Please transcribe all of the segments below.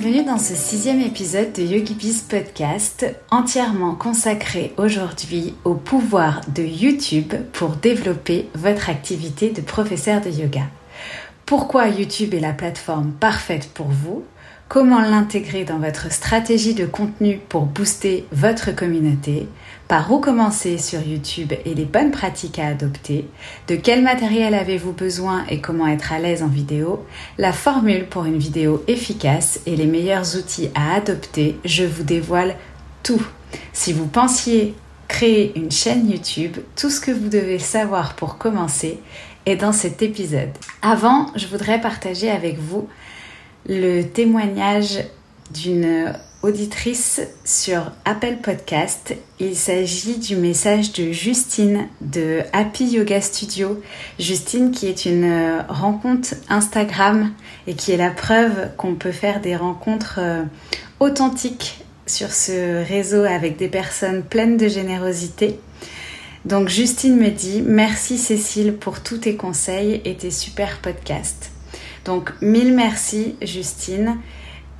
Bienvenue dans ce sixième épisode de YogiBiz Podcast, entièrement consacré aujourd'hui au pouvoir de YouTube pour développer votre activité de professeur de yoga. Pourquoi YouTube est la plateforme parfaite pour vous? Comment l'intégrer dans votre stratégie de contenu pour booster votre communauté? Par où commencer sur YouTube et les bonnes pratiques à adopter De quel matériel avez-vous besoin et comment être à l'aise en vidéo? La formule pour une vidéo efficace et les meilleurs outils à adopter, je vous dévoile tout. Si vous pensiez créer une chaîne YouTube, tout ce que vous devez savoir pour commencer est dans cet épisode. Avant, je voudrais partager avec vous le témoignage d'une auditrice sur Apple Podcast. Il s'agit du message de Justine de Happy Yoga Studio. Justine qui est une rencontre Instagram et qui est la preuve qu'on peut faire des rencontres euh, authentiques sur ce réseau avec des personnes pleines de générosité. Donc Justine me dit merci Cécile pour tous tes conseils et tes super podcasts. Donc mille merci Justine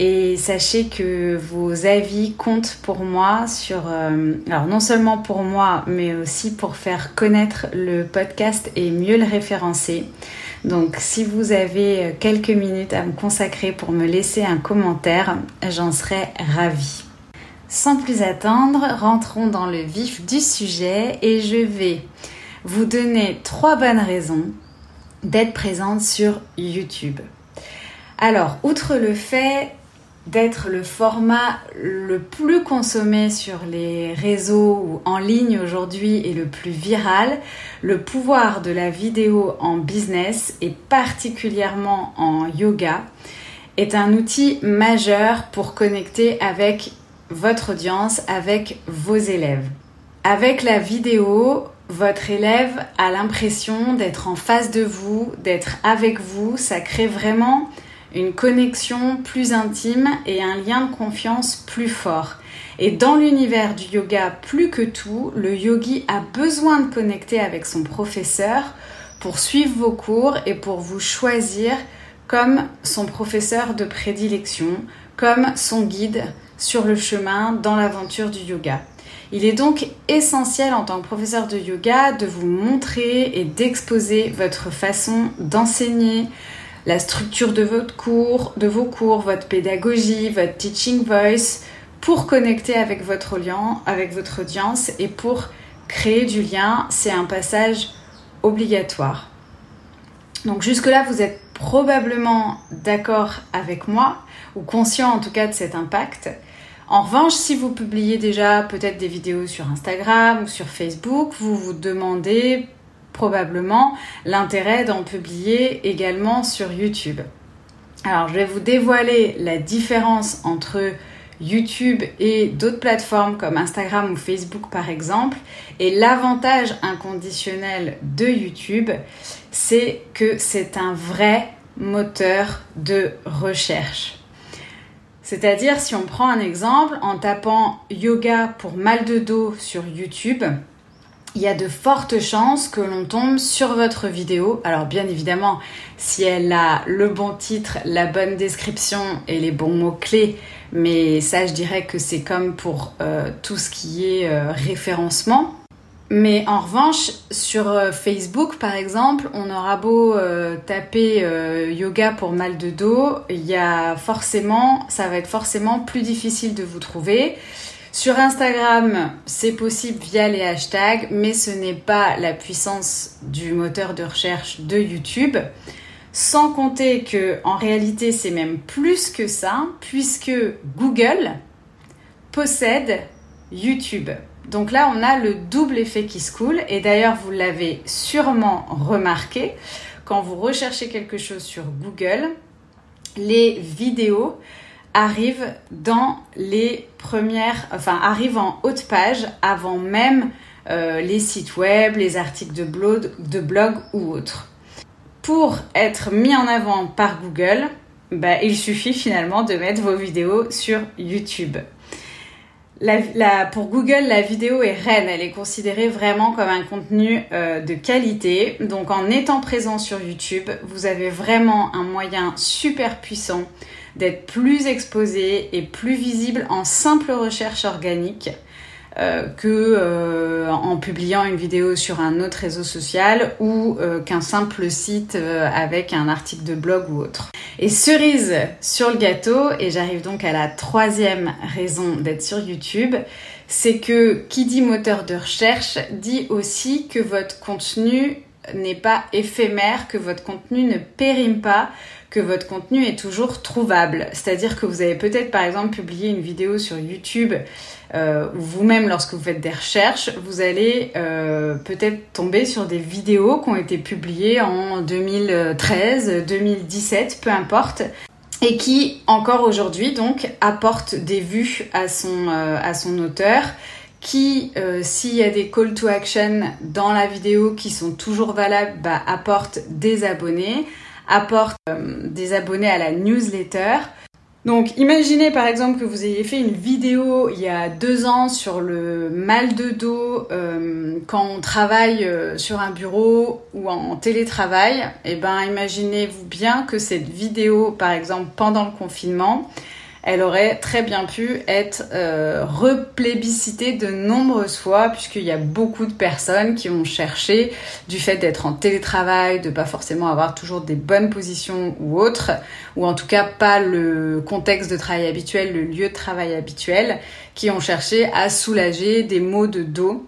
et sachez que vos avis comptent pour moi sur euh, alors non seulement pour moi mais aussi pour faire connaître le podcast et mieux le référencer. Donc si vous avez quelques minutes à me consacrer pour me laisser un commentaire, j'en serais ravie. Sans plus attendre, rentrons dans le vif du sujet et je vais vous donner trois bonnes raisons d'être présente sur YouTube. Alors, outre le fait d'être le format le plus consommé sur les réseaux ou en ligne aujourd'hui et le plus viral, le pouvoir de la vidéo en business et particulièrement en yoga est un outil majeur pour connecter avec votre audience, avec vos élèves. Avec la vidéo, votre élève a l'impression d'être en face de vous, d'être avec vous. Ça crée vraiment une connexion plus intime et un lien de confiance plus fort. Et dans l'univers du yoga, plus que tout, le yogi a besoin de connecter avec son professeur pour suivre vos cours et pour vous choisir comme son professeur de prédilection, comme son guide sur le chemin dans l'aventure du yoga. Il est donc essentiel en tant que professeur de yoga de vous montrer et d'exposer votre façon d'enseigner, la structure de votre cours, de vos cours, votre pédagogie, votre teaching voice pour connecter avec votre, avec votre audience et pour créer du lien. C'est un passage obligatoire. Donc jusque-là, vous êtes probablement d'accord avec moi ou conscient en tout cas de cet impact. En revanche, si vous publiez déjà peut-être des vidéos sur Instagram ou sur Facebook, vous vous demandez probablement l'intérêt d'en publier également sur YouTube. Alors, je vais vous dévoiler la différence entre YouTube et d'autres plateformes comme Instagram ou Facebook par exemple. Et l'avantage inconditionnel de YouTube, c'est que c'est un vrai moteur de recherche. C'est-à-dire, si on prend un exemple, en tapant yoga pour mal de dos sur YouTube, il y a de fortes chances que l'on tombe sur votre vidéo. Alors bien évidemment, si elle a le bon titre, la bonne description et les bons mots-clés, mais ça je dirais que c'est comme pour euh, tout ce qui est euh, référencement. Mais en revanche, sur euh, Facebook, par exemple, on aura beau taper yoga pour mal de dos, il y a forcément, ça va être forcément plus difficile de vous trouver. Sur Instagram, c'est possible via les hashtags, mais ce n'est pas la puissance du moteur de recherche de YouTube. Sans compter que, en réalité, c'est même plus que ça, puisque Google possède YouTube. Donc là, on a le double effet qui se coule. Et d'ailleurs, vous l'avez sûrement remarqué. quand vous recherchez quelque chose sur Google, les vidéos arrivent dans les premières, enfin arrivent en haute page avant même euh, les sites web, les articles de blog, de blog ou autres. Pour être mis en avant par Google, bah, il suffit finalement de mettre vos vidéos sur YouTube. pour Google, la vidéo est reine. Elle est considérée vraiment comme un contenu euh, de qualité. Donc en étant présent sur YouTube, vous avez vraiment un moyen super puissant d'être plus exposé et plus visible en simple recherche organique. Euh, que euh, en publiant une vidéo sur un autre réseau social ou euh, qu'un simple site avec un article de blog ou autre. Et cerise sur le gâteau, et j'arrive donc à la troisième raison d'être sur YouTube, c'est que qui dit moteur de recherche dit aussi que votre contenu n'est pas éphémère, que votre contenu ne périme pas, que votre contenu est toujours trouvable. C'est-à-dire que vous avez peut-être par exemple publié une vidéo sur YouTube euh, ou vous-même lorsque vous faites des recherches, vous allez euh, peut-être tomber sur des vidéos qui ont été publiées en 2013, 2017, peu importe, et qui encore aujourd'hui donc apportent des vues à son, euh, à son auteur qui, s'il y a des call to action dans la vidéo qui sont toujours valables, bah, apporte des abonnés, apporte euh, des abonnés à la newsletter. Donc imaginez par exemple que vous ayez fait une vidéo il y a deux ans sur le mal de dos euh, quand on travaille sur un bureau ou en télétravail. Et eh ben imaginez-vous bien que cette vidéo par exemple pendant le confinement, elle aurait très bien pu être euh, replébiscitée de nombreuses fois puisqu'il y a beaucoup de personnes qui ont cherché du fait d'être en télétravail, de pas forcément avoir toujours des bonnes positions ou autres, ou en tout cas pas le contexte de travail habituel, le lieu de travail habituel, qui ont cherché à soulager des maux de dos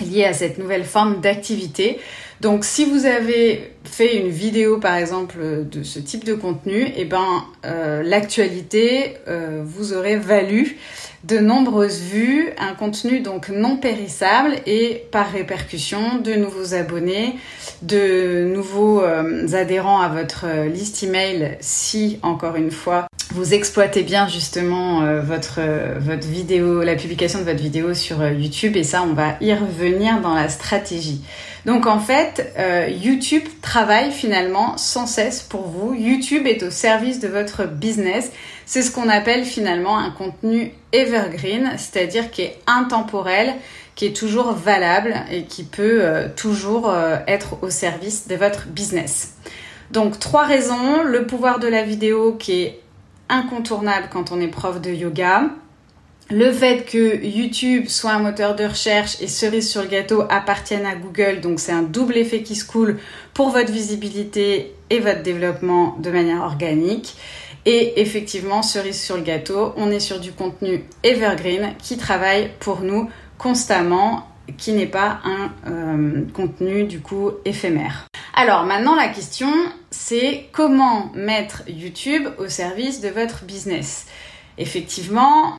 liés à cette nouvelle forme d'activité. Donc si vous avez fait une vidéo par exemple de ce type de contenu, eh ben euh, l'actualité euh, vous aurait valu de nombreuses vues, un contenu donc non périssable et par répercussion de nouveaux abonnés, de nouveaux euh, adhérents à votre liste email si encore une fois vous exploitez bien justement votre, votre vidéo, la publication de votre vidéo sur YouTube et ça on va y revenir dans la stratégie. Donc en fait, euh, YouTube travaille finalement sans cesse pour vous. YouTube est au service de votre business. C'est ce qu'on appelle finalement un contenu evergreen, c'est-à-dire qui est intemporel, qui est toujours valable et qui peut euh, toujours euh, être au service de votre business. Donc trois raisons, le pouvoir de la vidéo qui est incontournable quand on est prof de yoga, le fait que YouTube soit un moteur de recherche et cerise sur le gâteau appartiennent à Google, donc c'est un double effet qui se coule pour votre visibilité et votre développement de manière organique. Et effectivement, cerise sur le gâteau, on est sur du contenu evergreen qui travaille pour nous constamment, qui n'est pas un euh, contenu du coup éphémère. Alors maintenant la question c'est comment mettre YouTube au service de votre business? Effectivement,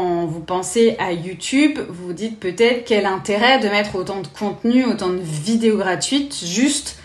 vous pensez à YouTube, vous vous dites peut-être quel intérêt de mettre autant de contenu, autant de vidéos gratuites, juste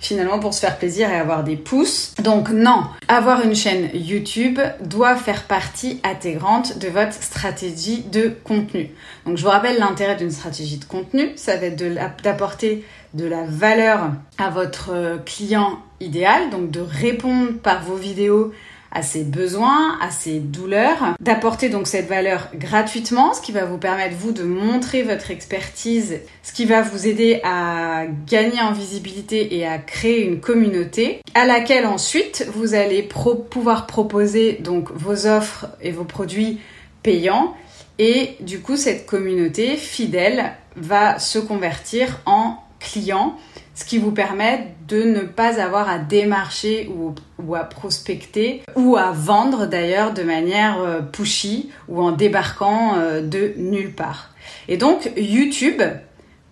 finalement pour se faire plaisir et avoir des pouces. Donc non, avoir une chaîne YouTube doit faire partie intégrante de votre stratégie de contenu. Donc je vous rappelle l'intérêt d'une stratégie de contenu, ça va être d'apporter de la valeur à votre client idéal, donc de répondre par vos vidéos à ses besoins, à ses douleurs, d'apporter donc cette valeur gratuitement, ce qui va vous permettre vous de montrer votre expertise, ce qui va vous aider à gagner en visibilité et à créer une communauté à laquelle ensuite vous allez pouvoir proposer donc vos offres et vos produits payants. Et du coup cette communauté fidèle va se convertir en client ce qui vous permet de ne pas avoir à démarcher ou, à prospecter ou à vendre d'ailleurs de manière euh, pushy ou en débarquant euh, de nulle part. Et donc YouTube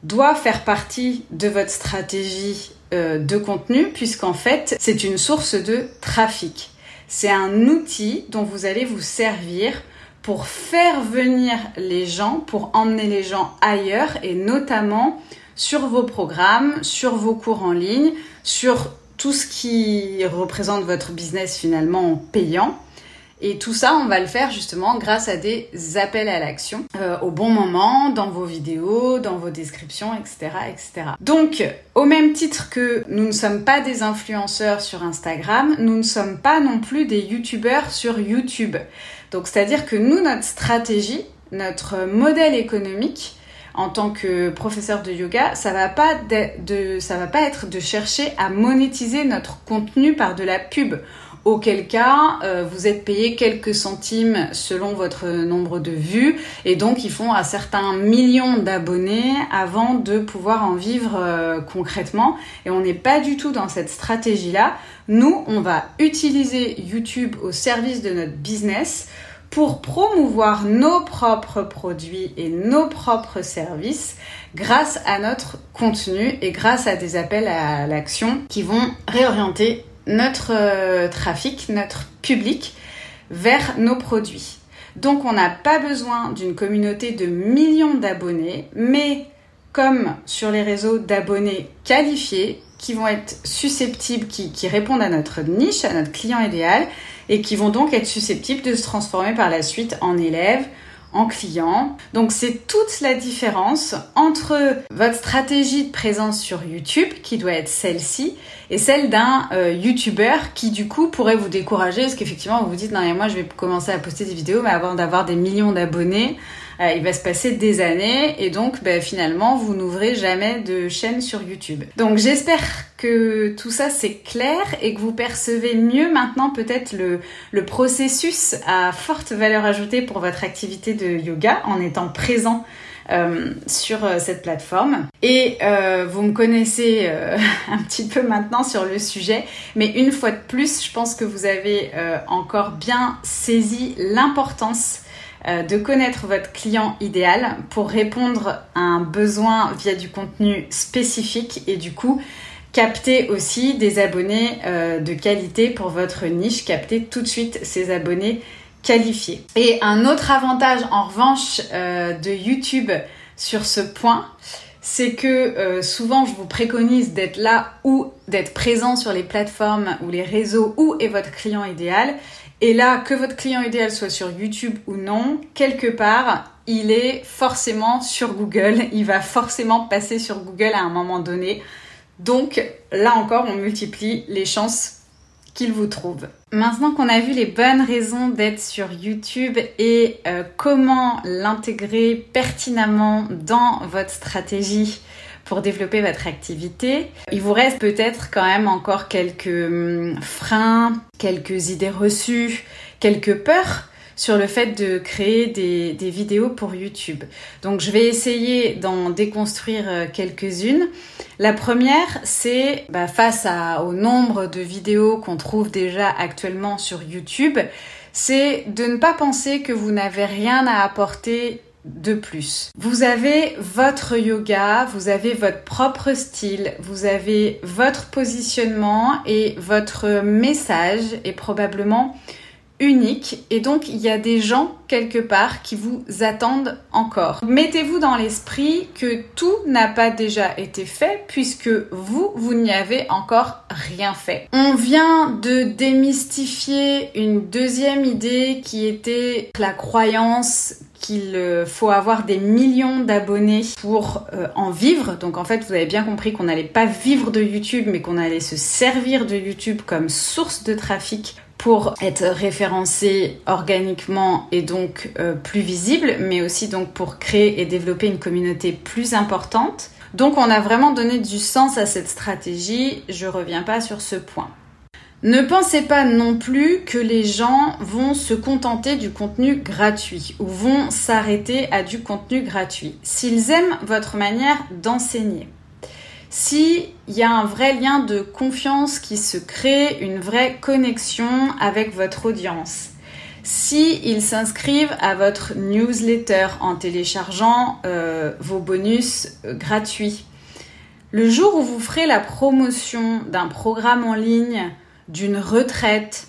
doit faire partie de votre stratégie euh, de contenu puisqu'en fait c'est une source de trafic. C'est un outil dont vous allez vous servir pour faire venir les gens, pour emmener les gens ailleurs et notamment sur vos programmes, sur vos cours en ligne, sur tout ce qui représente votre business finalement payant. Et tout ça, on va le faire justement grâce à des appels à l'action euh, au bon moment, dans vos vidéos, dans vos descriptions, etc., etc. Donc, au même titre que nous ne sommes pas des influenceurs sur Instagram, nous ne sommes pas non plus des youtubeurs sur YouTube. Donc, c'est-à-dire que nous, notre stratégie, notre modèle économique, en tant que professeur de yoga, ça va pas va pas être de chercher à monétiser notre contenu par de la pub auquel cas euh, vous êtes payé quelques centimes selon votre nombre de vues et donc ils font à certains millions d'abonnés avant de pouvoir en vivre euh, concrètement et on n'est pas du tout dans cette stratégie là. Nous, on va utiliser YouTube au service de notre business pour promouvoir nos propres produits et nos propres services grâce à notre contenu et grâce à des appels à l'action qui vont réorienter notre euh, trafic, notre public vers nos produits. Donc on n'a pas besoin d'une communauté de millions d'abonnés, mais comme sur les réseaux d'abonnés qualifiés qui vont être susceptibles, qui, qui, répondent à notre niche, à notre client idéal, et qui vont donc être susceptibles de se transformer par la suite en élèves, en client. Donc c'est toute la différence entre votre stratégie de présence sur YouTube, qui doit être celle-ci, et celle d'un euh, YouTuber qui du coup pourrait vous décourager, parce qu'effectivement vous vous dites non mais moi je vais commencer à poster des vidéos, mais avant d'avoir des millions d'abonnés, euh, il va se passer des années et donc ben, finalement vous n'ouvrez jamais de chaîne sur YouTube. Donc j'espère que tout ça c'est clair et que vous percevez mieux maintenant peut-être le, le processus à forte valeur ajoutée pour votre activité de yoga en étant présent euh, sur euh, cette plateforme. Et euh, vous me connaissez euh, un petit peu maintenant sur le sujet, mais une fois de plus, je pense que vous avez encore bien saisi l'importance de connaître votre client idéal pour répondre à un besoin via du contenu spécifique et du coup capter aussi des abonnés de qualité pour votre niche, capter tout de suite ces abonnés qualifiés. Et un autre avantage en revanche de YouTube sur ce point, c'est que euh, souvent je vous préconise d'être là ou d'être présent sur les plateformes ou les réseaux où est votre client idéal. Et là, que votre client idéal soit sur YouTube ou non, quelque part, il est forcément sur Google. Il va forcément passer sur Google à un moment donné. Donc là encore, on multiplie les chances qu'il vous trouve. Maintenant qu'on a vu les bonnes raisons d'être sur YouTube et euh, comment l'intégrer pertinemment dans votre stratégie pour développer votre activité, il vous reste peut-être quand même encore quelques hum, freins, quelques idées reçues, quelques peurs sur le fait de créer des, vidéos pour YouTube. Donc je vais essayer d'en déconstruire euh, quelques-unes. La première, c'est bah, face à, au nombre de vidéos qu'on trouve déjà actuellement sur YouTube, c'est de ne pas penser que vous n'avez rien à apporter de plus. Vous avez votre yoga, vous avez votre propre style, vous avez votre positionnement et votre message est probablement unique et donc il y a des gens quelque part qui vous attendent encore. Mettez-vous dans l'esprit que tout n'a pas déjà été fait puisque vous, vous n'y avez encore rien fait. On vient de démystifier une deuxième idée qui était la croyance qu'il euh, faut avoir des millions d'abonnés pour euh, en vivre. Donc en fait, vous avez bien compris qu'on n'allait pas vivre de YouTube, mais qu'on allait se servir de YouTube comme source de trafic pour être référencé organiquement et donc euh, plus visible, mais aussi donc pour créer et développer une communauté plus importante. Donc on a vraiment donné du sens à cette stratégie, je reviens pas sur ce point. Ne pensez pas non plus que les gens vont se contenter du contenu gratuit ou vont s'arrêter à du contenu gratuit. S'ils aiment votre manière d'enseigner, s'il y a un vrai lien de confiance qui se crée, une vraie connexion avec votre audience, si s'inscrivent à votre newsletter en téléchargeant euh, vos bonus euh, gratuits, le jour où vous ferez la promotion d'un programme en ligne, d'une retraite,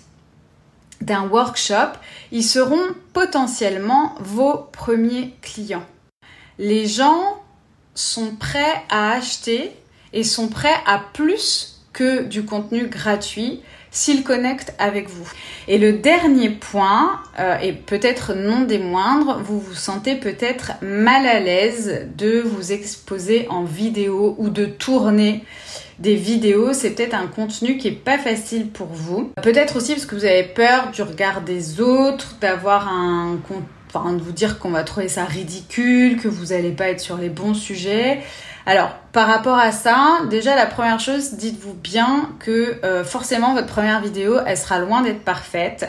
d'un workshop, ils seront potentiellement vos premiers clients. Les gens sont prêts à acheter et sont prêts à plus que du contenu gratuit s'il connecte avec vous. Et le dernier point, euh, et peut-être non des moindres, vous vous sentez peut-être mal à l'aise de vous exposer en vidéo ou de tourner des vidéos, c'est peut-être un contenu qui est pas facile pour vous. Peut-être aussi parce que vous avez peur du regard des autres, d'avoir un enfin de vous dire qu'on va trouver ça ridicule, que vous n'allez pas être sur les bons sujets. Alors, par rapport à ça, déjà la première chose, dites-vous bien que euh, forcément votre première vidéo, elle sera loin d'être parfaite.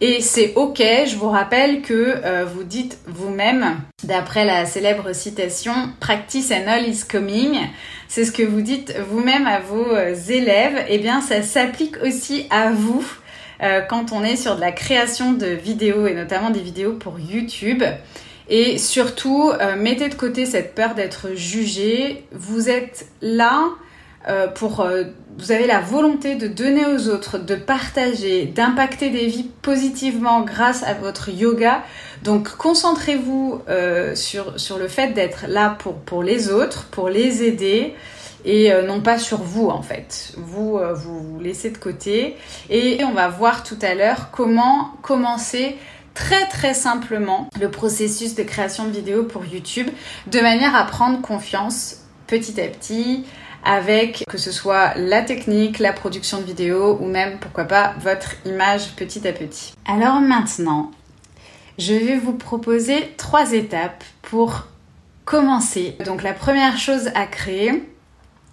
Et c'est ok, je vous rappelle que euh, vous dites vous-même, d'après la célèbre citation Practice and all is coming, c'est ce que vous dites vous-même à vos euh, élèves, et eh bien ça s'applique aussi à vous quand on est sur de la création de vidéos et notamment des vidéos pour YouTube. Et surtout, euh, mettez de côté cette peur d'être jugé. Vous êtes là euh, pour... Euh, vous avez la volonté de donner aux autres, de partager, d'impacter des vies positivement grâce à votre yoga. Donc concentrez-vous sur, sur le fait d'être là pour, les autres, pour les aider et non pas sur vous en fait. Vous, vous laissez de côté et on va voir tout à l'heure comment commencer très très simplement le processus de création de vidéos pour YouTube de manière à prendre confiance petit à petit avec que ce soit la technique, la production de vidéos ou même pourquoi pas votre image petit à petit. Alors maintenant, je vais vous proposer trois étapes pour commencer. Donc la première chose à créer,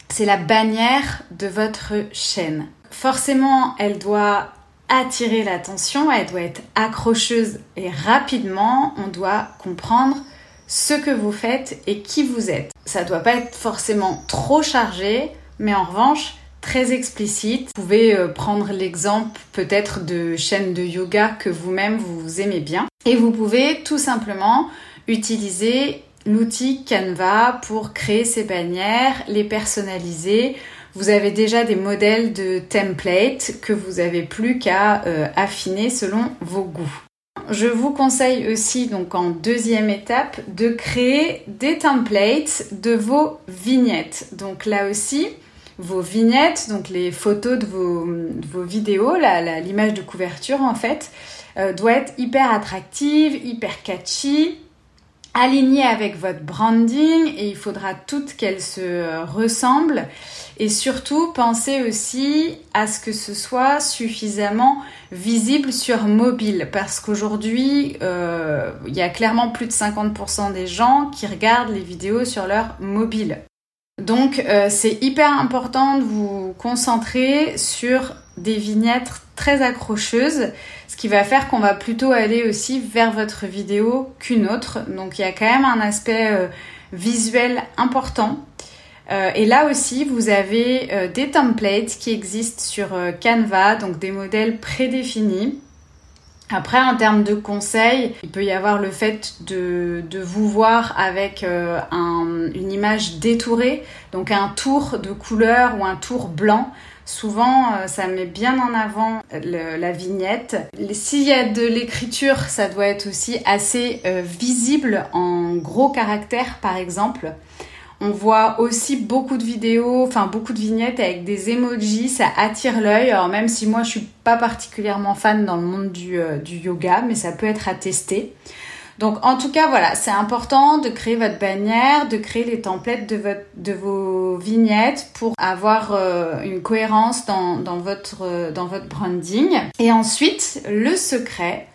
c'est la bannière de votre chaîne. Forcément, elle doit attirer l'attention, elle doit être accrocheuse et rapidement, on doit comprendre ce que vous faites et qui vous êtes. Ça doit pas être forcément trop chargé, mais en revanche, très explicite. Vous pouvez euh, prendre l'exemple peut-être de chaînes de yoga que vous-même vous aimez bien. Et vous pouvez tout simplement utiliser l'outil Canva pour créer ces bannières, les personnaliser vous avez déjà des modèles de templates que vous n'avez plus qu'à euh, affiner selon vos goûts. Je vous conseille aussi donc en deuxième étape de créer des templates de vos vignettes. Donc là aussi, vos vignettes, donc les photos de vos, vidéos, l'image de couverture en fait, euh, doit être hyper attractive, hyper catchy, alignée avec votre branding et il faudra toutes qu'elles se ressemblent. Et surtout, pensez aussi à ce que ce soit suffisamment visible sur mobile parce qu'aujourd'hui, euh, il y a clairement plus de 50% des gens qui regardent les vidéos sur leur mobile. Donc, euh, c'est hyper important de vous concentrer sur des vignettes très accrocheuses, ce qui va faire qu'on va plutôt aller aussi vers votre vidéo qu'une autre. Donc, il y a quand même un aspect euh, visuel important. Euh, et là aussi, vous avez euh, des templates qui existent sur Canva, donc des modèles prédéfinis. Après, en termes de conseils, il peut y avoir le fait de, vous voir avec une image détourée, donc un tour de couleur ou un tour blanc. Souvent, ça met bien en avant la vignette. S'il y a de l'écriture, ça doit être aussi assez visible en gros caractères, par exemple. On voit aussi beaucoup de vidéos, enfin beaucoup de vignettes avec des emojis, ça attire l'œil. Alors même si moi je suis pas particulièrement fan dans le monde du, euh, yoga, mais ça peut être tester. Donc en tout cas voilà, c'est important de créer votre bannière, de créer les templates de, vos vignettes pour avoir euh, une cohérence dans, votre, euh, dans votre branding. Et ensuite, le secret,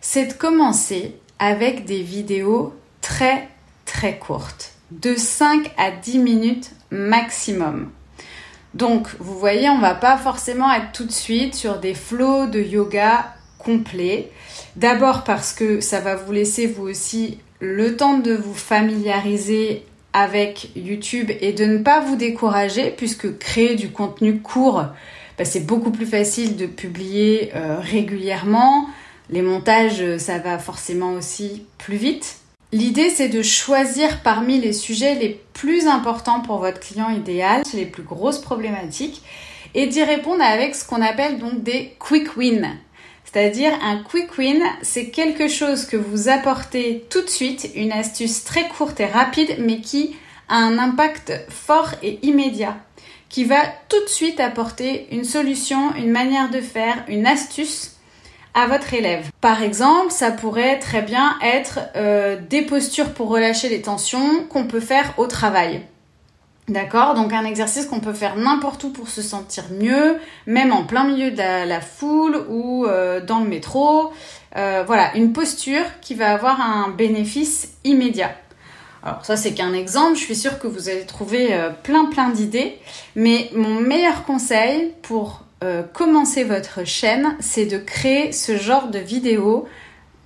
c'est de commencer avec des vidéos très très courtes de 5 à 10 minutes maximum. Donc, vous voyez, on va pas forcément être tout de suite sur des flots de yoga complets. D'abord parce que ça va vous laisser vous aussi le temps de vous familiariser avec YouTube et de ne pas vous décourager puisque créer du contenu court, bah, c'est beaucoup plus facile de publier euh, régulièrement. Les montages, ça va forcément aussi plus vite. L'idée, c'est de choisir parmi les sujets les plus importants pour votre client idéal, les plus grosses problématiques, et d'y répondre avec ce qu'on appelle donc des quick wins. C'est-à-dire un quick win, c'est quelque chose que vous apportez tout de suite, une astuce très courte et rapide, mais qui a un impact fort et immédiat qui va tout de suite apporter une solution, une manière de faire, une astuce à votre élève. Par exemple, ça pourrait très bien être euh, des postures pour relâcher les tensions qu'on peut faire au travail. D'accord Donc un exercice qu'on peut faire n'importe où pour se sentir mieux, même en plein milieu de la, foule ou euh, dans le métro. Euh, voilà, une posture qui va avoir un bénéfice immédiat. Alors ça c'est qu'un exemple, je suis sûre que vous allez trouver euh, plein plein d'idées, mais mon meilleur conseil pour commencer votre chaîne, c'est de créer ce genre de vidéo,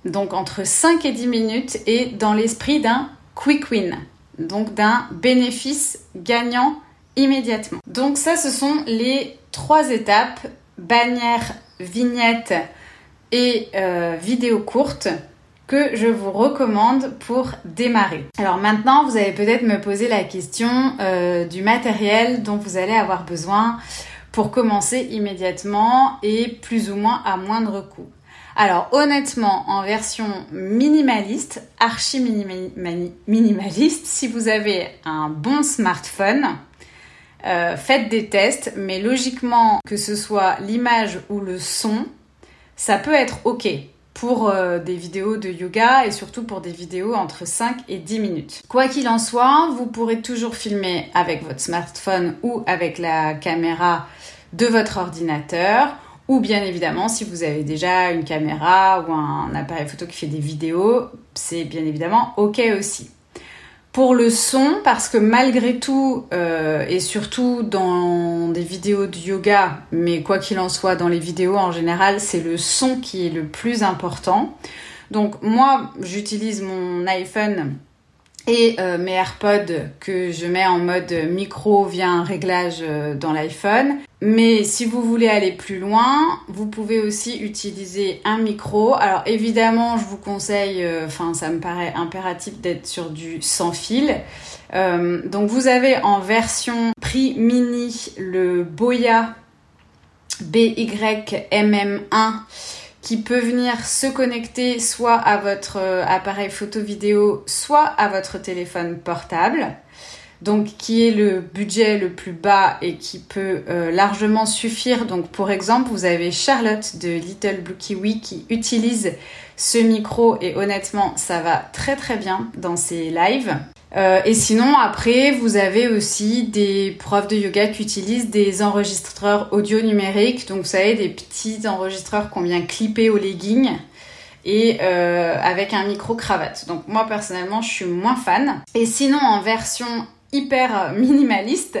donc entre 5 et 10 minutes et dans l'esprit d'un quick win donc d'un bénéfice gagnant immédiatement. Donc ça, ce sont les trois étapes, bannière, vignette et euh, vidéo courte que je vous recommande pour démarrer. Alors maintenant, vous allez peut-être me poser la question euh, du matériel dont vous allez avoir besoin pour commencer immédiatement et plus ou moins à moindre coût. Alors honnêtement, en version minimaliste, archi minimaliste, si vous avez un bon smartphone, euh, faites des tests, mais logiquement, que ce soit l'image ou le son, ça peut être OK pour euh, des vidéos de yoga et surtout pour des vidéos entre 5 et 10 minutes. Quoi qu'il en soit, vous pourrez toujours filmer avec votre smartphone ou avec la caméra de votre ordinateur ou bien évidemment, si vous avez déjà une caméra ou un appareil photo qui fait des vidéos, c'est bien évidemment OK aussi. Pour le son, parce que malgré tout, euh, et surtout dans des vidéos de yoga, mais quoi qu'il en soit, dans les vidéos en général, c'est le son qui est le plus important. Donc moi, j'utilise mon iPhone et euh, mes AirPods que je mets en mode micro via un réglage euh, dans l'iPhone. Mais si vous voulez aller plus loin, vous pouvez aussi utiliser un micro. Alors évidemment, je vous conseille, euh, enfin ça me paraît impératif d'être sur du sans fil. donc vous avez en version prix mini le Boya BYMM1 qui peut venir se connecter soit à votre euh, appareil photo-vidéo, soit à votre téléphone portable. Donc qui est le budget le plus bas et qui peut euh, largement suffire. Donc pour exemple, vous avez Charlotte de Little Blue Kiwi qui utilise ce micro et honnêtement, ça va très très bien dans ses lives. Euh, et sinon, après, vous avez aussi des profs de yoga qui utilisent des enregistreurs audio numériques. Donc, vous savez, des petits enregistreurs qu'on vient clipper au legging et euh, avec un micro cravate. Donc, moi, personnellement, je suis moins fan. Et sinon, en version hyper minimaliste,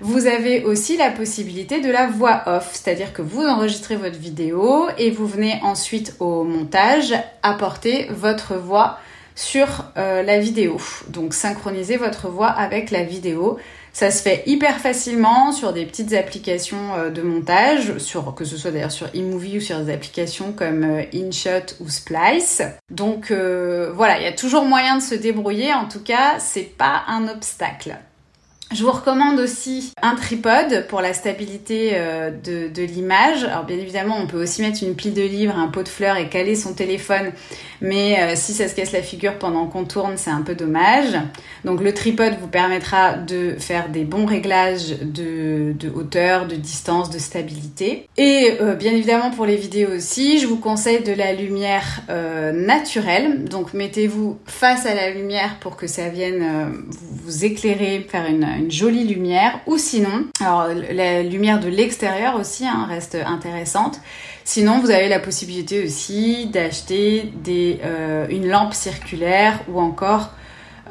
vous avez aussi la possibilité de la voix off, c'est-à-dire que vous enregistrez votre vidéo et vous venez ensuite au montage apporter votre voix sur euh, la vidéo. Donc synchroniser votre voix avec la vidéo. Ça se fait hyper facilement sur des petites applications euh, de montage, sur, que ce soit d'ailleurs sur eMovie ou sur des applications comme euh, InShot ou Splice. Donc voilà, il y a toujours moyen de se débrouiller. En tout cas, c'est pas un obstacle. Je vous recommande aussi un tripode pour la stabilité euh, de, l'image. Alors bien évidemment, on peut aussi mettre une pile de livres, un pot de fleurs et caler son téléphone, mais euh, si ça se casse la figure pendant qu'on tourne, c'est un peu dommage. Donc le tripode vous permettra de faire des bons réglages de, hauteur, de distance, de stabilité. Et euh, bien évidemment pour les vidéos aussi, je vous conseille de la lumière naturelle. Donc mettez-vous face à la lumière pour que ça vienne vous éclairer, faire une jolie lumière ou sinon, alors la lumière de l'extérieur aussi hein, reste intéressante. Sinon, vous avez la possibilité aussi d'acheter euh, une lampe circulaire ou encore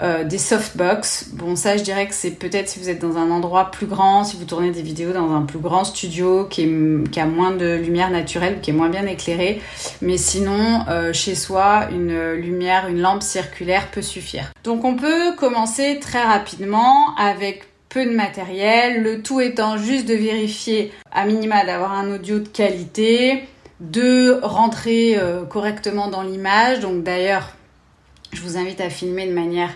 euh, des softbox. Bon, ça, je dirais que c'est peut-être si vous êtes dans un endroit plus grand, si vous tournez des vidéos dans un plus grand studio qui, a moins de lumière naturelle, qui est moins bien éclairé. Mais sinon, euh, chez soi, une lumière, une lampe circulaire peut suffire. Donc, on peut commencer très rapidement avec peu de matériel, le tout étant juste de vérifier à minima d'avoir un audio de qualité, de rentrer euh, correctement dans l'image. Donc d'ailleurs, je vous invite à filmer de manière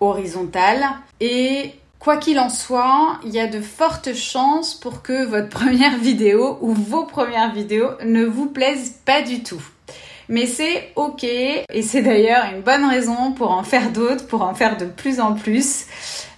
horizontale. Et quoi qu'il en soit, il y a de fortes chances pour que votre première vidéo ou vos premières vidéos ne vous plaisent pas du tout. Mais c'est ok et c'est d'ailleurs une bonne raison pour en faire d'autres, pour en faire de plus en plus,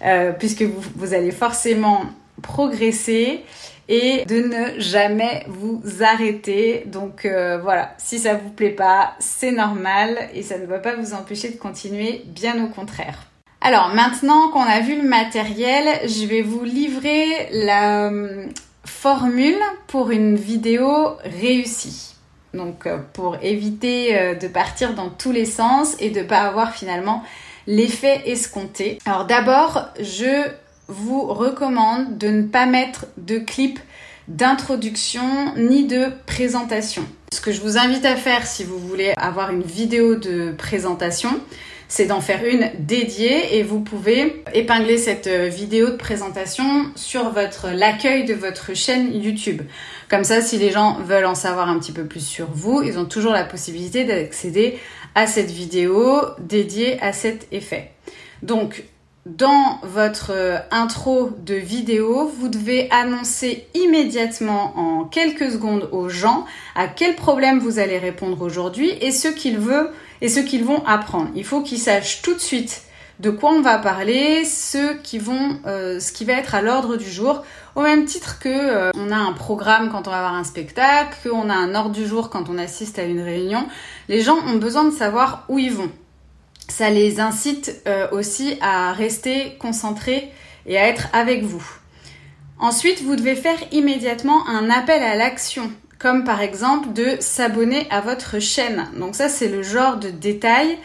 euh, puisque vous, allez forcément progresser et de ne jamais vous arrêter. Donc euh, voilà, si ça vous plaît pas, c'est normal et ça ne va pas vous empêcher de continuer, bien au contraire. Alors maintenant qu'on a vu le matériel, je vais vous livrer la euh, formule pour une vidéo réussie. Donc euh, pour éviter de partir dans tous les sens et de pas avoir finalement l'effet escompté. Alors d'abord, je vous recommande de ne pas mettre de clip d'introduction ni de présentation. Ce que je vous invite à faire si vous voulez avoir une vidéo de présentation, c'est d'en faire une dédiée et vous pouvez épingler cette euh, vidéo de présentation sur votre l'accueil de votre chaîne YouTube. Comme ça, si les gens veulent en savoir un petit peu plus sur vous, ils ont toujours la possibilité d'accéder à cette vidéo dédiée à cet effet. Donc, dans votre euh, intro de vidéo, vous devez annoncer immédiatement en quelques secondes aux gens à quel problème vous allez répondre aujourd'hui et ce qu'ils veulent et ce qu'ils vont apprendre. Il faut qu'ils sachent tout de suite de quoi on va parler, ce qui vont, euh, va être à l'ordre du jour, au même titre que euh, on a un programme quand on va voir un spectacle, qu'on a un ordre du jour quand on assiste à une réunion. Les gens ont besoin de savoir où ils vont. Ça les incite euh, aussi à rester concentrés et à être avec vous. Ensuite, vous devez faire immédiatement un appel à l'action comme par exemple de s'abonner à votre chaîne. Donc ça, c'est le genre de détail,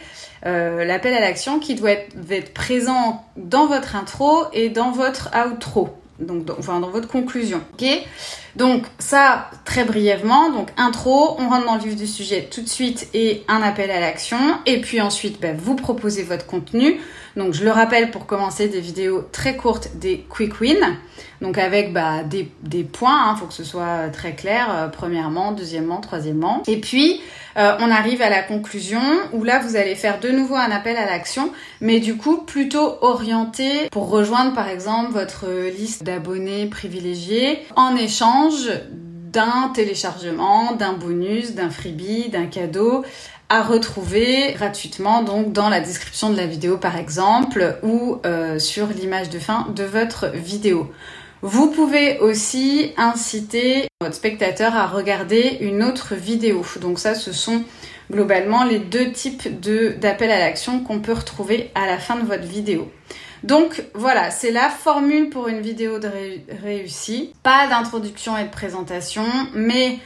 euh, l'appel à l'action qui doit être, présent dans votre intro et dans votre outro. Donc, dans, enfin, dans votre conclusion. Ok? Donc, ça, très brièvement. Donc, intro, on rentre dans le vif du sujet tout de suite et un appel à l'action. Et puis ensuite, ben, vous proposez votre contenu. Donc, je le rappelle pour commencer des vidéos très courtes, des quick wins. Donc avec bah, des, points, il hein, faut que ce soit très clair, euh, premièrement, deuxièmement, troisièmement. Et puis, euh, on arrive à la conclusion où là, vous allez faire de nouveau un appel à l'action, mais du coup plutôt orienté pour rejoindre par exemple votre liste d'abonnés privilégiés en échange d'un téléchargement, d'un bonus, d'un freebie, d'un cadeau à retrouver gratuitement donc dans la description de la vidéo par exemple ou euh, sur l'image de fin de votre vidéo. Vous pouvez aussi inciter votre spectateur à regarder une autre vidéo. Donc ça, ce sont globalement les deux types d'appels à l'action qu'on peut retrouver à la fin de votre vidéo. Donc voilà, c'est la formule pour une vidéo de réussie. Pas d'introduction et de présentation, mais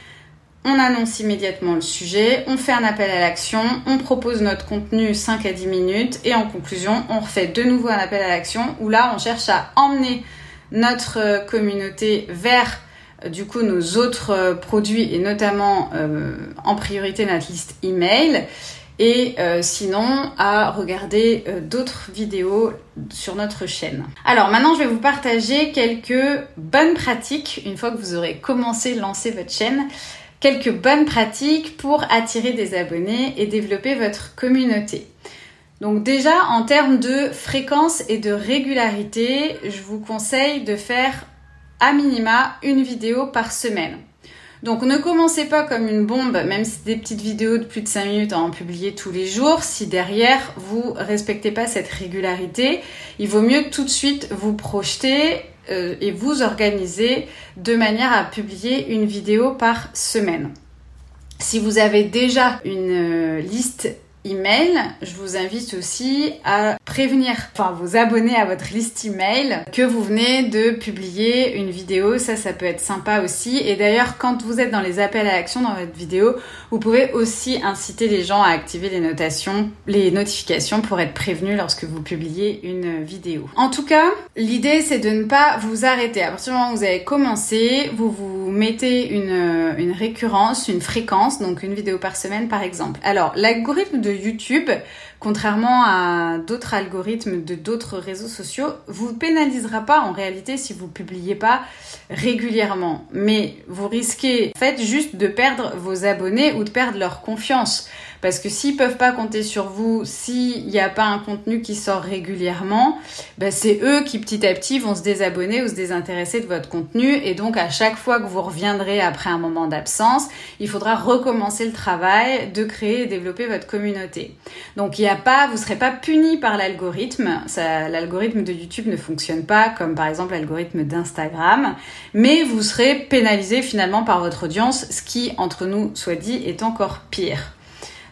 on annonce immédiatement le sujet, on fait un appel à l'action, on propose notre contenu 5 à 10 minutes et en conclusion, on refait de nouveau un appel à l'action où là, on cherche à emmener notre euh, communauté vers euh, du coup nos autres euh, produits et notamment en priorité notre liste email et sinon à regarder d'autres vidéos sur notre chaîne. Alors maintenant je vais vous partager quelques bonnes pratiques une fois que vous aurez commencé à lancer votre chaîne quelques bonnes pratiques pour attirer des abonnés et développer votre communauté. Donc déjà, en termes de fréquence et de régularité, je vous conseille de faire à minima une vidéo par semaine. Donc ne commencez pas comme une bombe, même si des petites vidéos de plus de 5 minutes à en publier tous les jours, si derrière vous respectez pas cette régularité, il vaut mieux tout de suite vous projeter euh, et vous organiser de manière à publier une vidéo par semaine. Si vous avez déjà une euh, liste email, je vous invite aussi à prévenir, enfin vous abonner à votre liste email que vous venez de publier une vidéo. Ça, ça peut être sympa aussi. Et d'ailleurs, quand vous êtes dans les appels à l'action dans votre vidéo, vous pouvez aussi inciter les gens à activer les notations, les notifications pour être prévenus lorsque vous publiez une vidéo. En tout cas, l'idée c'est de ne pas vous arrêter. À partir du moment où vous avez commencé, vous vous mettez une, une récurrence, une fréquence, donc une vidéo par semaine par exemple. Alors, l'algorithme de YouTube, contrairement à d'autres algorithmes de d'autres réseaux sociaux, vous pénalisera pas en réalité si vous publiez pas régulièrement. Mais vous risquez, en fait, juste de perdre vos abonnés ou de perdre leur confiance. Parce que s'ils peuvent pas compter sur vous, s'il n'y a pas un contenu qui sort régulièrement, ben c'est eux qui petit à petit vont se désabonner ou se désintéresser de votre contenu. Et donc à chaque fois que vous reviendrez après un moment d'absence, il faudra recommencer le travail de créer et développer votre communauté. Donc il a pas, vous serez pas puni par l'algorithme. L'algorithme de YouTube ne fonctionne pas comme par exemple l'algorithme d'Instagram, mais vous serez pénalisé finalement par votre audience, ce qui entre nous soit dit est encore pire.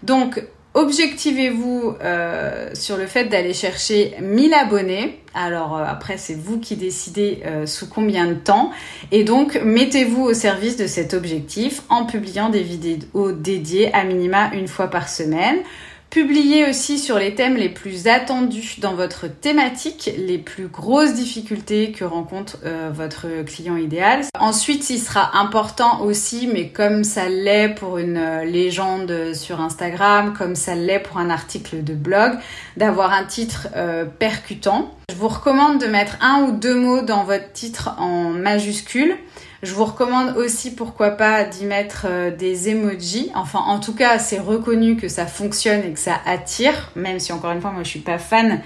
Donc objectivez-vous euh, sur le fait d'aller chercher 1000 abonnés. Alors euh, après, c'est vous qui décidez euh, sous combien de temps. Et donc, mettez-vous au service de cet objectif en publiant des vidéos dédiées à minima une fois par semaine. Publiez aussi sur les thèmes les plus attendus dans votre thématique, les plus grosses difficultés que rencontre euh, votre client idéal. Ensuite, il sera important aussi, mais comme ça l'est pour une euh, légende sur Instagram, comme ça l'est pour un article de blog, d'avoir un titre euh, percutant. Je vous recommande de mettre un ou deux mots dans votre titre en majuscule. Je vous recommande aussi, pourquoi pas, d'y mettre euh, des emojis. Enfin, en tout cas, c'est reconnu que ça fonctionne et que ça attire, même si encore une fois, moi, je suis pas fan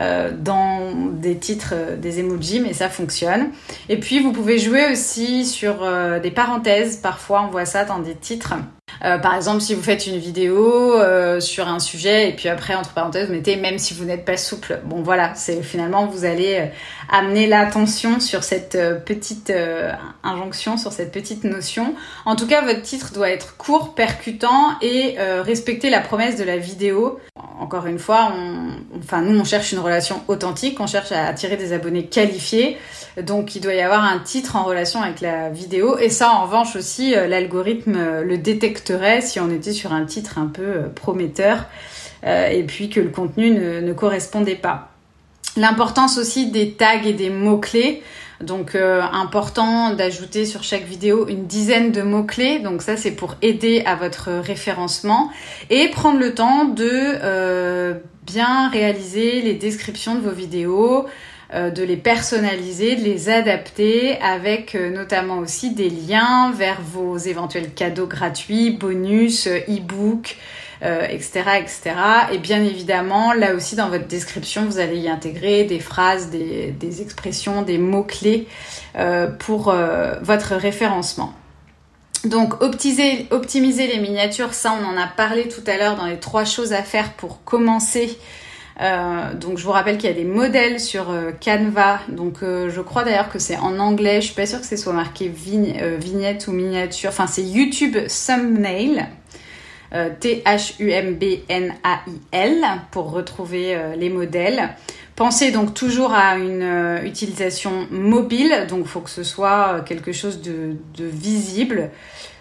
euh, dans des titres, euh, des emojis, mais ça fonctionne. Et puis, vous pouvez jouer aussi sur des parenthèses. Parfois, on voit ça dans des titres. Par exemple, si vous faites une vidéo sur un sujet et puis après entre parenthèses vous mettez même si vous n'êtes pas souple. Bon voilà, c'est finalement vous allez amener l'attention sur cette petite injonction, sur cette petite notion. En tout cas, votre titre doit être court, percutant et respecter la promesse de la vidéo. Encore une fois, on, enfin nous on cherche une relation authentique, on cherche à attirer des abonnés qualifiés. Donc il doit y avoir un titre en relation avec la vidéo et ça en revanche aussi l'algorithme le détecte si on était sur un titre un peu euh, prometteur euh, et puis que le contenu ne, correspondait pas. L'importance aussi des tags et des mots-clés. Donc euh, important d'ajouter sur chaque vidéo une dizaine de mots-clés. Donc ça c'est pour aider à votre référencement. Et prendre le temps de bien réaliser les descriptions de vos vidéos, euh, de les personnaliser, de les adapter avec euh, notamment aussi des liens vers vos éventuels cadeaux gratuits, bonus, euh, e-book, etc., etc. Et bien évidemment, là aussi dans votre description, vous allez y intégrer des phrases, des, expressions, des mots-clés pour votre référencement. Donc optimiser, les miniatures, ça on en a parlé tout à l'heure dans les trois choses à faire pour commencer euh, donc je vous rappelle qu'il y a des modèles sur euh, Canva. Donc euh, je crois d'ailleurs que c'est en anglais. Je suis pas sûre que c'est soit marqué vignette ou miniature. Enfin c'est YouTube Thumbnail. T-H-U-M-B-N-A-I-L pour retrouver les modèles. Pensez donc toujours à une utilisation mobile, donc il faut que ce soit quelque chose de, visible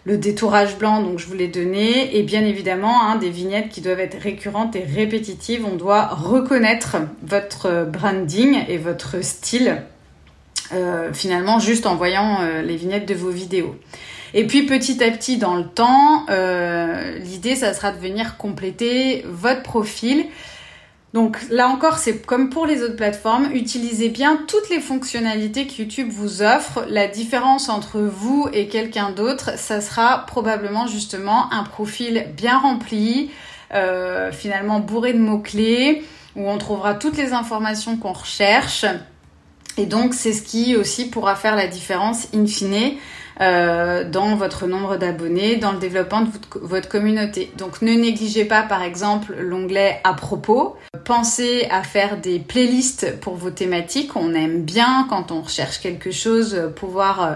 le détourage blanc, donc je vous l'ai donné, et bien évidemment hein, des vignettes qui doivent être récurrentes et répétitives. On doit reconnaître votre branding et votre style euh, finalement juste en voyant euh, les vignettes de vos vidéos. Et puis petit à petit dans le temps, euh, l'idée ça sera de venir compléter votre profil donc là encore, c'est comme pour les autres plateformes, utilisez bien toutes les fonctionnalités que YouTube vous offre. La différence entre vous et quelqu'un d'autre, ça sera probablement justement un profil bien rempli, euh, finalement bourré de mots-clés, où on trouvera toutes les informations qu'on recherche. Et donc c'est ce qui aussi pourra faire la différence in fine euh, dans votre nombre d'abonnés, dans le développement de votre communauté. Donc ne négligez pas par exemple l'onglet à propos. Pensez à faire des playlists pour vos thématiques. On aime bien quand on recherche quelque chose pouvoir euh,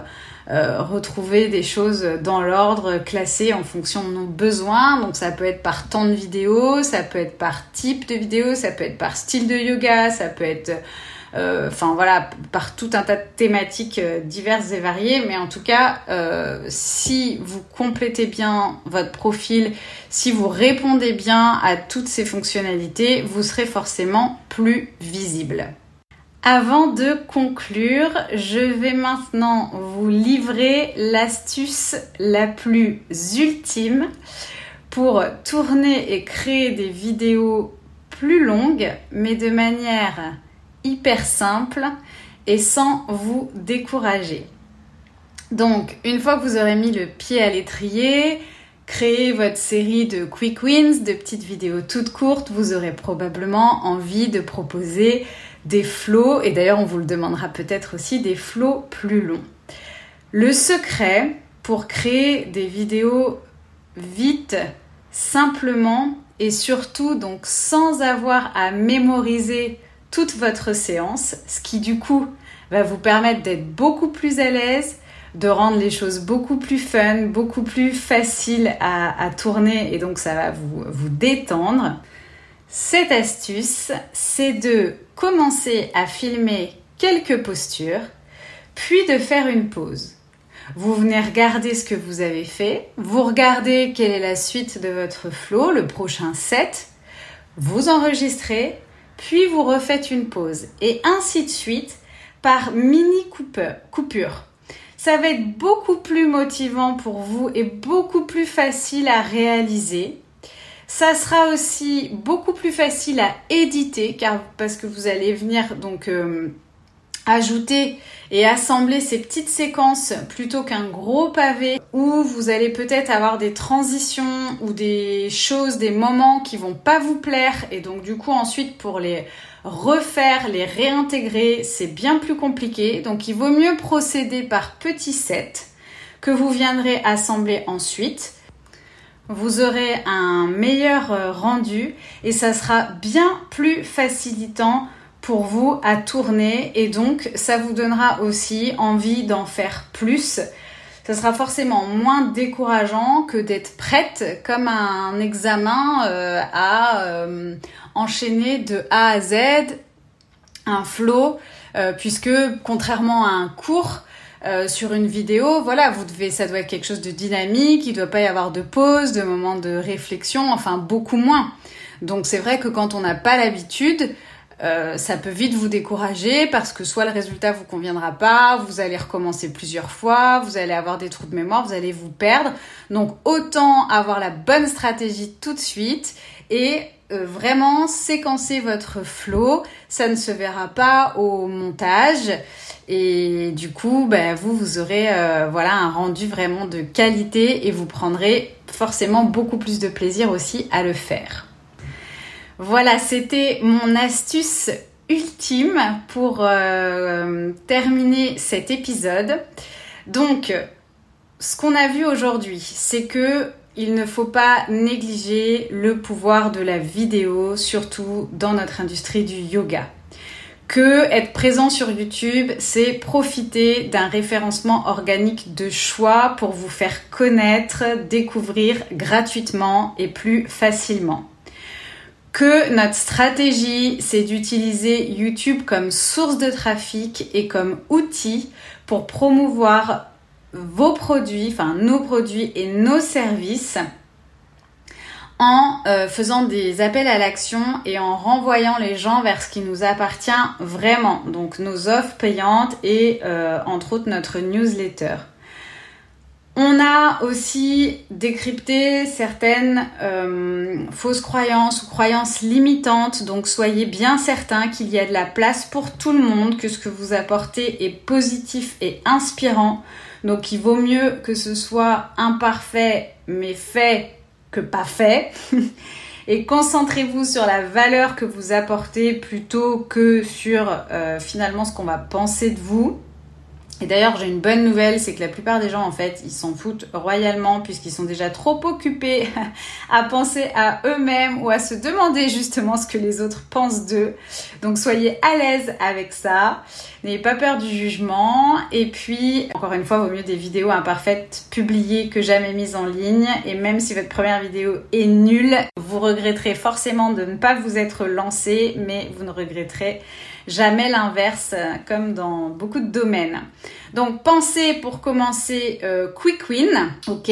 euh, retrouver des choses dans l'ordre classées en fonction de nos besoins. Donc ça peut être par temps de vidéo, ça peut être par type de vidéo, ça peut être par style de yoga, ça peut être enfin voilà, par tout un tas de thématiques euh, diverses et variées. Mais en tout cas, euh, si vous complétez bien votre profil, si vous répondez bien à toutes ces fonctionnalités, vous serez forcément plus visible. Avant de conclure, je vais maintenant vous livrer l'astuce la plus ultime pour tourner et créer des vidéos plus longues, mais de manière hyper simple et sans vous décourager. Donc, une fois que vous aurez mis le pied à l'étrier, créer votre série de quick wins, de petites vidéos toutes courtes, vous aurez probablement envie de proposer des flots, et d'ailleurs on vous le demandera peut-être aussi, des flots plus longs. Le secret pour créer des vidéos vite, simplement, et surtout donc sans avoir à mémoriser toute votre séance, ce qui du coup va vous permettre d'être beaucoup plus à l'aise, de rendre les choses beaucoup plus fun, beaucoup plus faciles à, tourner et donc ça va vous, vous détendre. Cette astuce, c'est de commencer à filmer quelques postures, puis de faire une pause. Vous venez regarder ce que vous avez fait, vous regardez quelle est la suite de votre flow, le prochain set, vous enregistrez, puis vous refaites une pause, et ainsi de suite par mini coupure. Ça va être beaucoup plus motivant pour vous et beaucoup plus facile à réaliser. Ça sera aussi beaucoup plus facile à éditer car parce que vous allez venir donc euh, ajouter et assembler ces petites séquences plutôt qu'un gros pavé où vous allez peut-être avoir des transitions ou des choses, des moments qui vont pas vous plaire et donc du coup ensuite pour les refaire, les réintégrer, c'est bien plus compliqué. Donc il vaut mieux procéder par petits sets que vous viendrez assembler ensuite. Vous aurez un meilleur euh, rendu et ça sera bien plus facilitant pour vous à tourner et donc ça vous donnera aussi envie d'en faire plus. Ça sera forcément moins décourageant que d'être prête comme un examen euh, à euh, enchaîner de A à Z un flow euh, puisque contrairement à un cours sur une vidéo, voilà, vous devez, ça doit être quelque chose de dynamique, il ne doit pas y avoir de pause, de moments de réflexion, enfin beaucoup moins. Donc c'est vrai que quand on n'a pas l'habitude, euh, ça peut vite vous décourager parce que soit le résultat vous conviendra pas, vous allez recommencer plusieurs fois, vous allez avoir des trous de mémoire, vous allez vous perdre. Donc autant avoir la bonne stratégie tout de suite et euh, vraiment séquencer votre flow. Ça ne se verra pas au montage et du coup, ben, vous vous aurez euh, voilà un rendu vraiment de qualité et vous prendrez forcément beaucoup plus de plaisir aussi à le faire. Voilà, c'était mon astuce ultime pour euh, terminer cet épisode. Donc, ce qu'on a vu aujourd'hui, c'est que il ne faut pas négliger le pouvoir de la vidéo, surtout dans notre industrie du yoga. Que être présent sur YouTube, c'est profiter d'un référencement organique de choix pour vous faire connaître, découvrir gratuitement et plus facilement que notre stratégie, c'est d'utiliser YouTube comme source de trafic et comme outil pour promouvoir vos produits, enfin nos produits et nos services en euh, faisant des appels à l'action et en renvoyant les gens vers ce qui nous appartient vraiment, donc nos offres payantes et euh, entre autres notre newsletter. On a aussi décrypté certaines euh, fausses croyances ou croyances limitantes, donc soyez bien certains qu'il y a de la place pour tout le monde, que ce que vous apportez est positif et inspirant. Donc il vaut mieux que ce soit imparfait mais fait que pas fait. et concentrez-vous sur la valeur que vous apportez plutôt que sur euh, finalement ce qu'on va penser de vous. Et d'ailleurs, j'ai une bonne nouvelle, c'est que la plupart des gens, en fait, ils s'en foutent royalement puisqu'ils sont déjà trop occupés à penser à eux-mêmes ou à se demander justement ce que les autres pensent d'eux. Donc soyez à l'aise avec ça. N'ayez pas peur du jugement. Et puis, encore une fois, vaut mieux des vidéos imparfaites publiées que jamais mises en ligne. Et même si votre première vidéo est nulle, vous regretterez forcément de ne pas vous être lancé, mais vous ne regretterez jamais l'inverse, comme dans beaucoup de domaines. Donc pensez pour commencer euh, quick win, ok?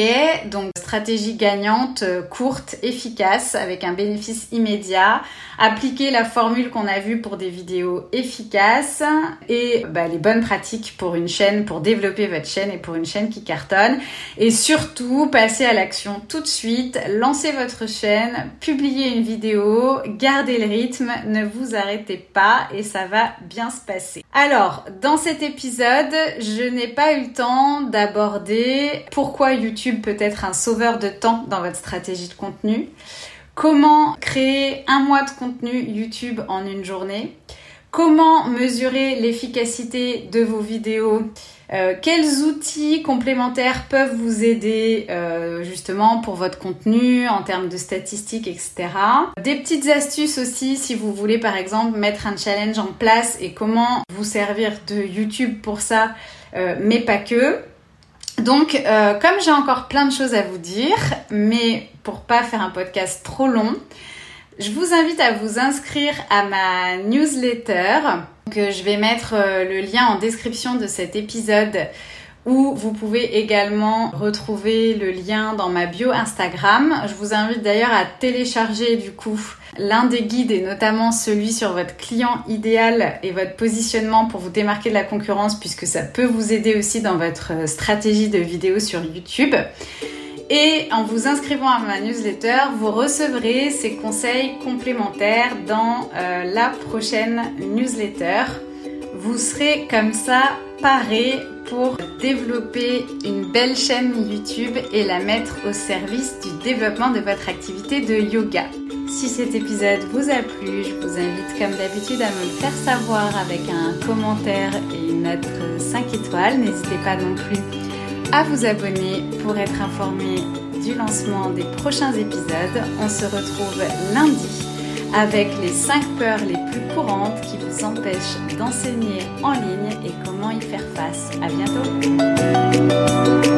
Donc stratégie gagnante, euh, courte, efficace, avec un bénéfice immédiat. Appliquez la formule qu'on a vue pour des vidéos efficaces et bah, les bonnes pratiques pour une chaîne, pour développer votre chaîne et pour une chaîne qui cartonne. Et surtout, passez à l'action tout de suite, lancez votre chaîne, publiez une vidéo, gardez le rythme, ne vous arrêtez pas et ça va bien se passer. Alors, dans cet épisode, n'ai pas eu le temps d'aborder pourquoi YouTube peut être un sauveur de temps dans votre stratégie de contenu, comment créer un mois de contenu YouTube en une journée, comment mesurer l'efficacité de vos vidéos euh, quels outils complémentaires peuvent vous aider euh, justement pour votre contenu en termes de statistiques, etc. Des petites astuces aussi si vous voulez par exemple mettre un challenge en place et comment vous servir de YouTube pour ça, euh, mais pas que. Donc, comme j'ai encore plein de choses à vous dire, mais pour pas faire un podcast trop long, je vous invite à vous inscrire à ma newsletter que je vais mettre euh, le lien en description de cet épisode où vous pouvez également retrouver le lien dans ma bio Instagram. Je vous invite d'ailleurs à télécharger du coup l'un des guides et notamment celui sur votre client idéal et votre positionnement pour vous démarquer de la concurrence puisque ça peut vous aider aussi dans votre euh, stratégie de vidéo sur YouTube. Et en vous inscrivant à ma newsletter, vous recevrez ces conseils complémentaires dans euh, la prochaine newsletter. Vous serez comme ça paré pour développer une belle chaîne YouTube et la mettre au service du développement de votre activité de yoga. Si cet épisode vous a plu, je vous invite comme d'habitude à me le faire savoir avec un commentaire et une note 5 étoiles. N'hésitez pas non plus à vous abonner pour être informé du lancement des prochains épisodes. On se retrouve lundi avec les 5 peurs les plus courantes qui vous empêchent d'enseigner en ligne et comment y faire face. À bientôt!